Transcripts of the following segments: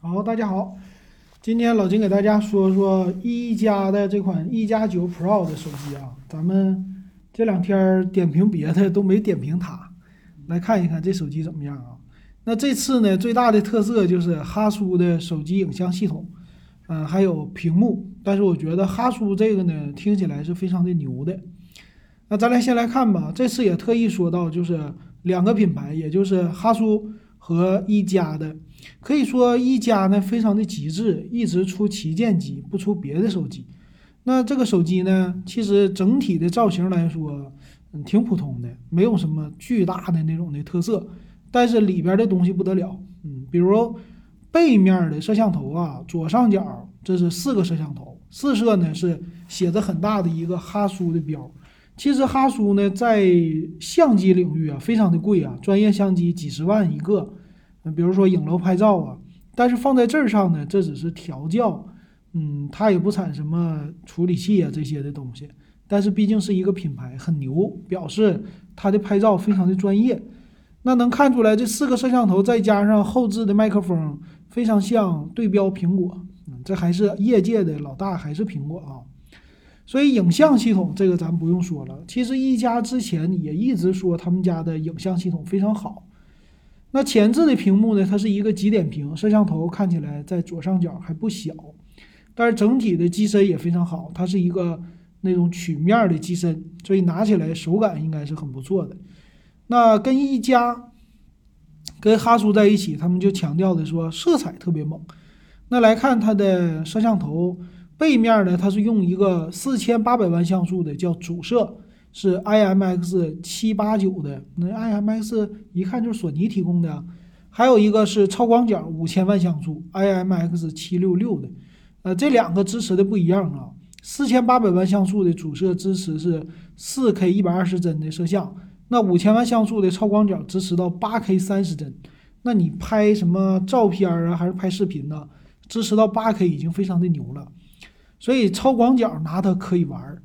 好，大家好，今天老金给大家说说一加的这款一加九 Pro 的手机啊，咱们这两天点评别的都没点评它，来看一看这手机怎么样啊？那这次呢，最大的特色就是哈苏的手机影像系统，嗯，还有屏幕，但是我觉得哈苏这个呢，听起来是非常的牛的。那咱来先来看吧，这次也特意说到，就是两个品牌，也就是哈苏和一加的。可以说一加呢非常的极致，一直出旗舰机，不出别的手机。那这个手机呢，其实整体的造型来说，嗯，挺普通的，没有什么巨大的那种的特色。但是里边的东西不得了，嗯，比如背面的摄像头啊，左上角这是四个摄像头，四摄呢是写着很大的一个哈苏的标。其实哈苏呢在相机领域啊非常的贵啊，专业相机几十万一个。比如说影楼拍照啊，但是放在这儿上呢，这只是调教，嗯，它也不产什么处理器啊这些的东西。但是毕竟是一个品牌，很牛，表示它的拍照非常的专业。那能看出来，这四个摄像头再加上后置的麦克风，非常像对标苹果。嗯，这还是业界的老大，还是苹果啊。所以影像系统这个咱不用说了，其实一加之前也一直说他们家的影像系统非常好。那前置的屏幕呢？它是一个极点屏，摄像头看起来在左上角还不小，但是整体的机身也非常好，它是一个那种曲面的机身，所以拿起来手感应该是很不错的。那跟一加、跟哈苏在一起，他们就强调的说色彩特别猛。那来看它的摄像头背面呢，它是用一个四千八百万像素的叫主摄。是 IMX 七八九的，那 IMX 一看就是索尼提供的，还有一个是超广角五千万像素 IMX 七六六的，呃，这两个支持的不一样啊。四千八百万像素的主摄支持是四 K 一百二十帧的摄像，那五千万像素的超广角支持到八 K 三十帧，那你拍什么照片啊，还是拍视频呢？支持到八 K 已经非常的牛了，所以超广角拿它可以玩。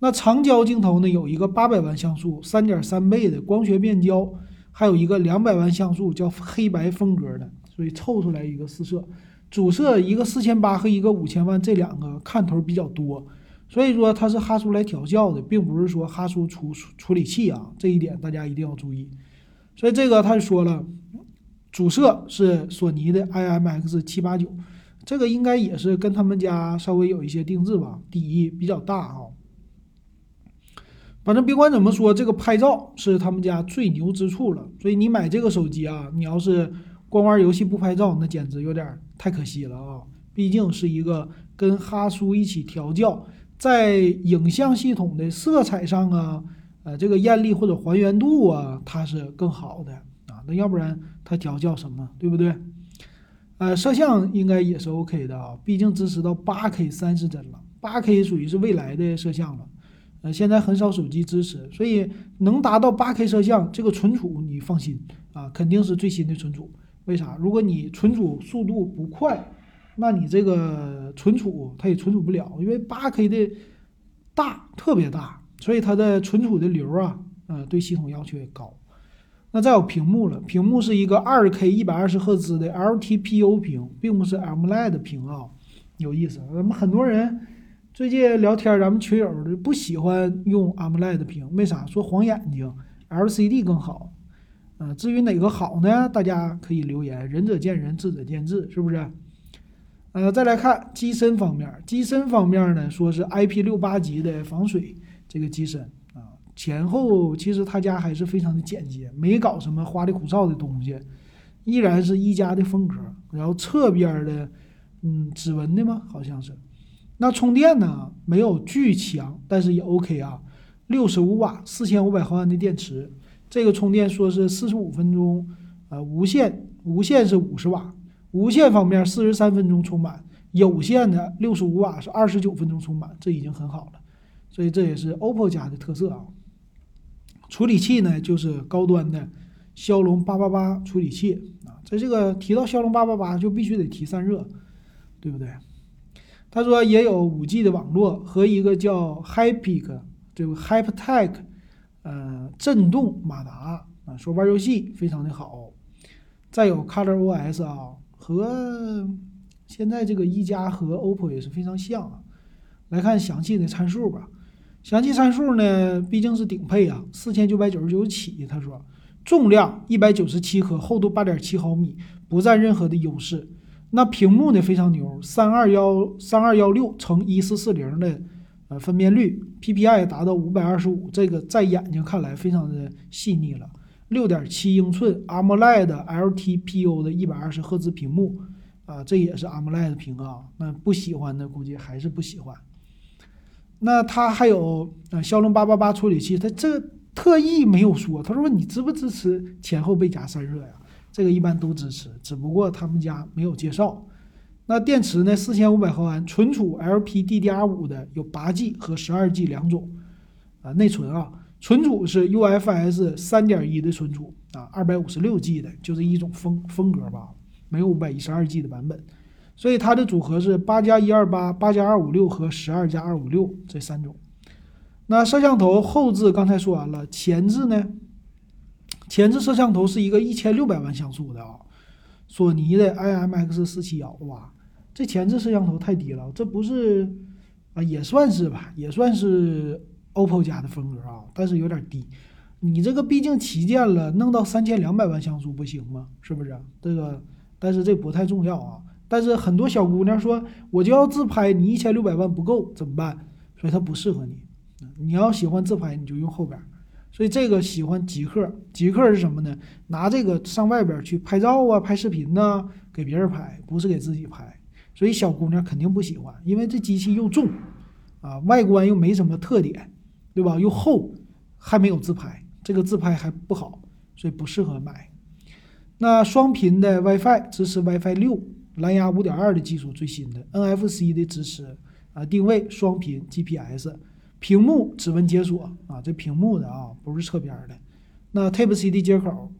那长焦镜头呢？有一个八百万像素，三点三倍的光学变焦，还有一个两百万像素叫黑白风格的，所以凑出来一个四摄。主摄一个四千八和一个五千万，这两个看头比较多，所以说它是哈苏来调教的，并不是说哈苏处处理器啊，这一点大家一定要注意。所以这个他就说了，主摄是索尼的 IMX 七八九，这个应该也是跟他们家稍微有一些定制吧，底比较大啊。反正别管怎么说，这个拍照是他们家最牛之处了。所以你买这个手机啊，你要是光玩游戏不拍照，那简直有点太可惜了啊！毕竟是一个跟哈苏一起调教，在影像系统的色彩上啊，呃，这个艳丽或者还原度啊，它是更好的啊。那要不然它调教什么，对不对？呃，摄像应该也是 OK 的啊，毕竟支持到八 K 三十帧了，八 K 属于是未来的摄像了。呃，现在很少手机支持，所以能达到八 K 摄像，这个存储你放心啊，肯定是最新的存储。为啥？如果你存储速度不快，那你这个存储它也存储不了，因为八 K 的大特别大，所以它的存储的流啊，呃，对系统要求也高。那再有屏幕了，屏幕是一个二 K 一百二十赫兹的 LTPO 屏，并不是 AMOLED 屏啊，有意思。咱们很多人。最近聊天，咱们群友的不喜欢用 AMOLED 屏，为啥？说晃眼睛，LCD 更好。嗯，至于哪个好呢？大家可以留言，仁者见仁，智者见智，是不是？呃，再来看机身方面，机身方面呢，说是 IP 六八级的防水这个机身，前后其实他家还是非常的简洁，没搞什么花里胡哨的东西，依然是一家的风格。然后侧边的，嗯，指纹的吗？好像是。那充电呢？没有巨强，但是也 OK 啊。六十五瓦，四千五百毫安的电池，这个充电说是四十五分钟，呃，无线无线是五十瓦，无线方面四十三分钟充满，有线的六十五瓦是二十九分钟充满，这已经很好了。所以这也是 OPPO 家的特色啊。处理器呢，就是高端的骁龙八八八处理器啊。在这个提到骁龙八八八，就必须得提散热，对不对？他说也有五 G 的网络和一个叫 Hypic 这个 Hyptech，呃，震动马达啊，说玩游戏非常的好。再有 ColorOS 啊和现在这个一加和 OPPO 也是非常像啊。来看详细的参数吧。详细参数呢，毕竟是顶配啊，四千九百九十九起。他说，重量一百九十七克，厚度八点七毫米，不占任何的优势。那屏幕呢非常牛，三二幺三二幺六乘一四四零的呃分辨率，PPI 达到五百二十五，这个在眼睛看来非常的细腻了。六点七英寸 AMOLED LTPO 的一百二十赫兹屏幕啊，这也是 AMOLED 屏啊。那不喜欢的估计还是不喜欢。那它还有呃骁龙八八八处理器，它这特意没有说，他说你支不支持前后背夹散热呀？这个一般都支持，只不过他们家没有介绍。那电池呢？四千五百毫安，存储 LPDDR5 的有八 G 和十二 G 两种啊，内存啊，存储是 UFS 三点一的存储啊，二百五十六 G 的，就是一种风风格吧，没有五百一十二 G 的版本。所以它的组合是八加一二八、八加二五六和十二加二五六这三种。那摄像头后置刚才说完了，前置呢？前置摄像头是一个一千六百万像素的啊，索尼的 IMX 四七幺。哇，这前置摄像头太低了，这不是啊？也算是吧，也算是 OPPO 家的风格啊，但是有点低。你这个毕竟旗舰了，弄到三千两百万像素不行吗？是不是？这个，但是这不太重要啊。但是很多小姑娘说，我就要自拍，你一千六百万不够怎么办？所以它不适合你。你要喜欢自拍，你就用后边。所以这个喜欢极客，极客是什么呢？拿这个上外边去拍照啊，拍视频呐，给别人拍，不是给自己拍。所以小姑娘肯定不喜欢，因为这机器又重，啊，外观又没什么特点，对吧？又厚，还没有自拍，这个自拍还不好，所以不适合买。那双频的 WiFi 支持 WiFi 六。蓝牙五点二的技术最新的，NFC 的支持啊，定位双频 GPS，屏幕指纹解锁啊，这屏幕的啊不是侧边的。那 Type C 的接口，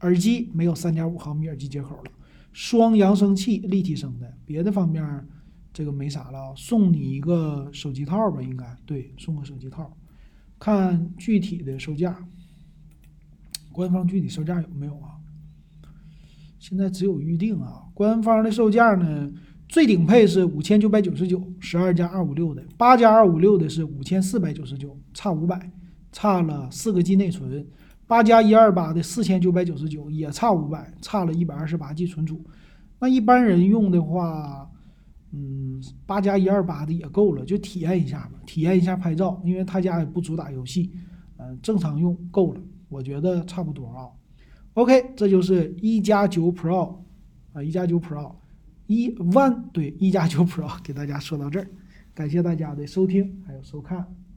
耳机没有三点五毫米耳机接口了，双扬声器立体声的，别的方面这个没啥了，送你一个手机套吧，应该对，送个手机套。看具体的售价，官方具体售价有没有啊？现在只有预定啊，官方的售价呢，最顶配是五千九百九十九，十二加二五六的，八加二五六的是五千四百九十九，差五百，差了四个 G 内存，八加一二八的四千九百九十九也差五百，差了一百二十八 G 存储。那一般人用的话，嗯，八加一二八的也够了，就体验一下吧，体验一下拍照，因为他家也不主打游戏，嗯，正常用够了，我觉得差不多啊。OK，这就是一加九 Pro 啊，一加九 Pro 一 One 对一加九 Pro，给大家说到这儿，感谢大家的收听还有收看。